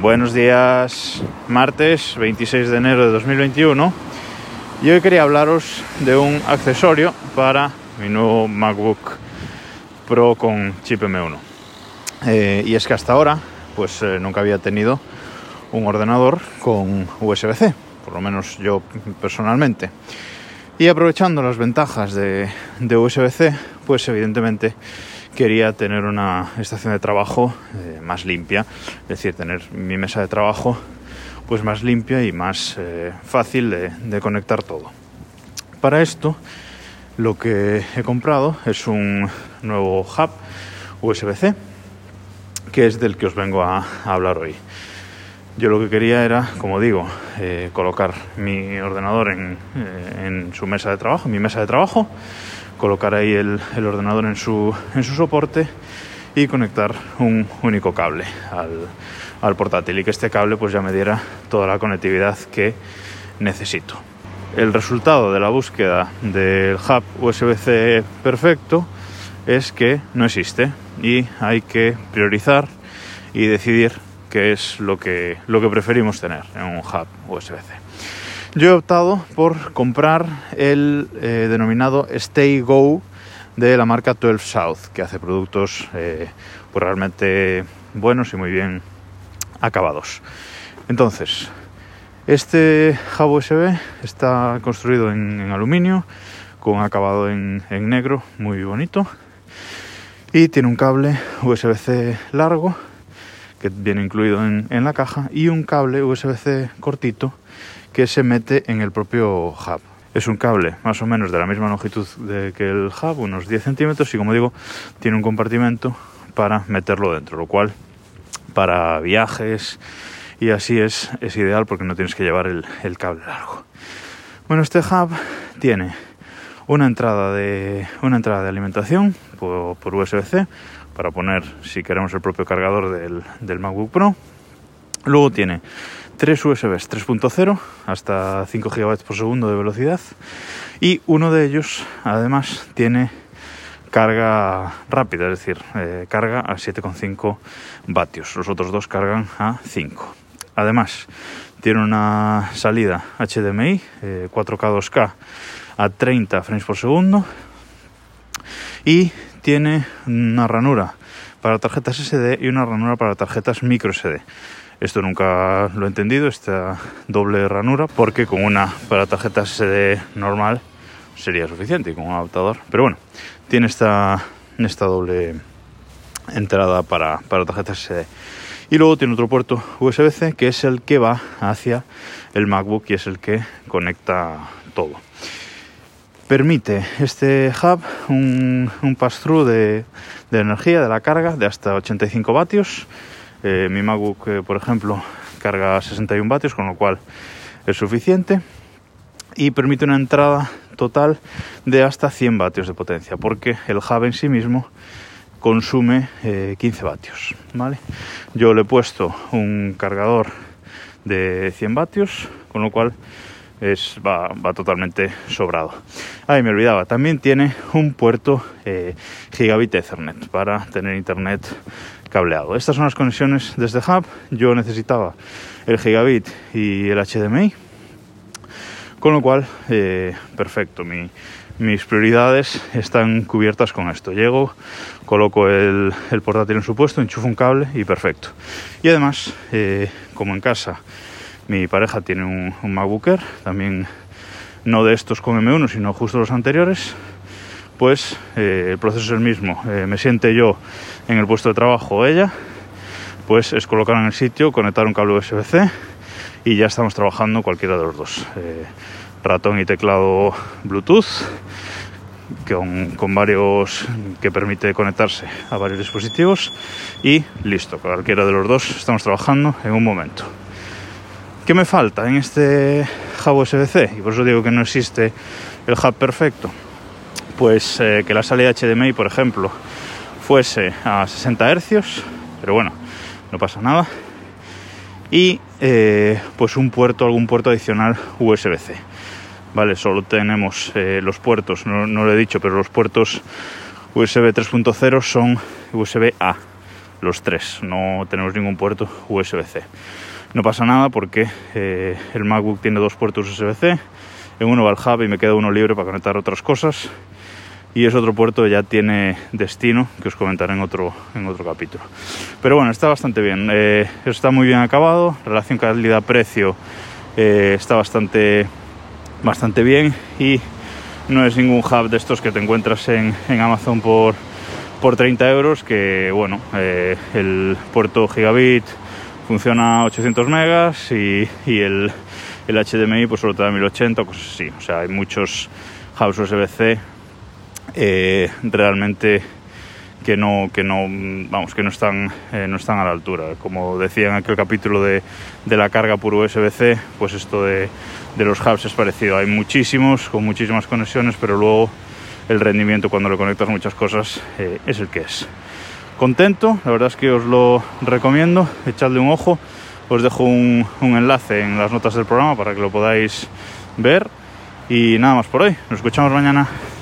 Buenos días, martes 26 de enero de 2021. Y hoy quería hablaros de un accesorio para mi nuevo MacBook Pro con chip M1. Eh, y es que hasta ahora, pues eh, nunca había tenido un ordenador con USB-C, por lo menos yo personalmente. Y aprovechando las ventajas de, de USB-C, pues evidentemente quería tener una estación de trabajo eh, más limpia, es decir, tener mi mesa de trabajo pues más limpia y más eh, fácil de, conectar todo. Para esto lo que he comprado es un nuevo hub USB-C, que es del que os vengo a, hablar hoy. Yo lo que quería era, como digo, eh, colocar mi ordenador en, en su mesa de trabajo, mi mesa de trabajo, colocar ahí el, ordenador en su, en su, soporte y conectar un único cable al, al, portátil y que este cable pues ya me diera toda la conectividad que necesito. El resultado de la búsqueda del hub USB-C perfecto es que no existe y hay que priorizar y decidir qué es lo que, lo que preferimos tener en un hub USB-C. Yo he optado por comprar el eh, denominado Stay Go de la marca 12 South, que hace productos eh, pues realmente buenos y muy bien acabados. Entonces, este hub USB está construido en, en aluminio, con acabado en, en, negro, muy bonito, y tiene un cable USB-C largo, que viene incluido en, en la caja, y un cable USB-C cortito, que se mete en el propio hub. Es un cable más o menos de la misma longitud que el hub, unos 10 centímetros, y como digo, tiene un compartimento para meterlo dentro, lo cual para viajes y así es, es ideal porque no tienes que llevar el cable largo. Bueno, este hub tiene una entrada de, una entrada de alimentación por, por USB-C para poner, si queremos, el propio cargador del, del MacBook Pro. Luego tiene tres USBs 3.0 hasta 5 GB por segundo de velocidad y uno de ellos además tiene carga rápida, es decir, eh, carga a 7,5 vatios. Los otros dos cargan a 5. Además, tiene una salida HDMI eh, 4K 2K a 30 frames por segundo y tiene una ranura para tarjetas SD y una ranura para tarjetas micro SD. Esto nunca lo he entendido, esta doble ranura, porque con una para tarjetas SD normal sería suficiente y con un adaptador. Pero bueno, tiene esta, esta doble entrada para, para tarjetas SD. Y luego tiene otro puerto USB-C que es el que va hacia el MacBook y es el que conecta todo. Permite este hub un, un pass-through de, energía, de la carga, de hasta 85 vatios eh, mi MacBook, eh, por ejemplo, carga 61 vatios, con lo cual es suficiente. Y permite una entrada total de hasta 100 vatios de potencia, porque el hub en sí mismo consume eh, 15 vatios. ¿vale? Yo le he puesto un cargador de 100 vatios, con lo cual es, va, totalmente sobrado. Ahí me olvidaba, también tiene un puerto eh, gigabit Ethernet para tener internet cableado. Estas son las conexiones desde Hub. Yo necesitaba el gigabit y el HDMI, con lo cual, eh, perfecto. Mi, mis prioridades están cubiertas con esto. Llego, coloco el, portátil en su puesto, enchufo un cable y perfecto. Y además, eh, como en casa, mi pareja tiene un, un MacBook también no de estos con M1, sino justo los anteriores, pues eh, el proceso es el mismo. Me siente yo en el puesto de trabajo ella, pues es colocar en el sitio, conectar un cable USB-C y ya estamos trabajando cualquiera de los dos. Eh, ratón y teclado Bluetooth con, con, varios que permite conectarse a varios dispositivos y listo, cualquiera de los dos estamos trabajando en un momento. ¿Qué me falta en este hub USB-C? Y por eso digo que no existe el hub perfecto pues eh, que la salida HDMI, por ejemplo, fuese a 60 Hz, pero bueno, no pasa nada. Y eh, pues un puerto, algún puerto adicional USB-C. Vale, solo tenemos eh, los puertos, no, lo he dicho, pero los puertos USB 3.0 son USB-A. los tres, no tenemos ningún puerto USB-C. No pasa nada porque eh, el MacBook tiene dos puertos USB-C, en uno va el y me queda uno libre para conectar otras cosas y ese otro puerto ya tiene destino que os comentaré en otro, en otro capítulo. Pero bueno, está bastante bien, eh, está muy bien acabado, relación calidad-precio eh, está bastante, bastante bien y no es ningún hub de estos que te encuentras en, en Amazon por, por 30 euros, que bueno, eh, el puerto gigabit funciona a 800 megas y, y el, el, HDMI pues solo te da 1080, cosas así. O sea, hay muchos hubs USB-C eh, realmente que no, que no, vamos, que no están, eh, no están a la altura. Como decía en aquel capítulo de, de la carga por USB-C, pues esto de, de, los hubs es parecido. Hay muchísimos, con muchísimas conexiones, pero luego el rendimiento cuando le conectas muchas cosas eh, es el que es. Contento, la verdad es que os lo recomiendo, echadle un ojo. Os dejo un, un enlace en las notas del programa para que lo podáis ver. Y nada más por hoy, nos escuchamos mañana.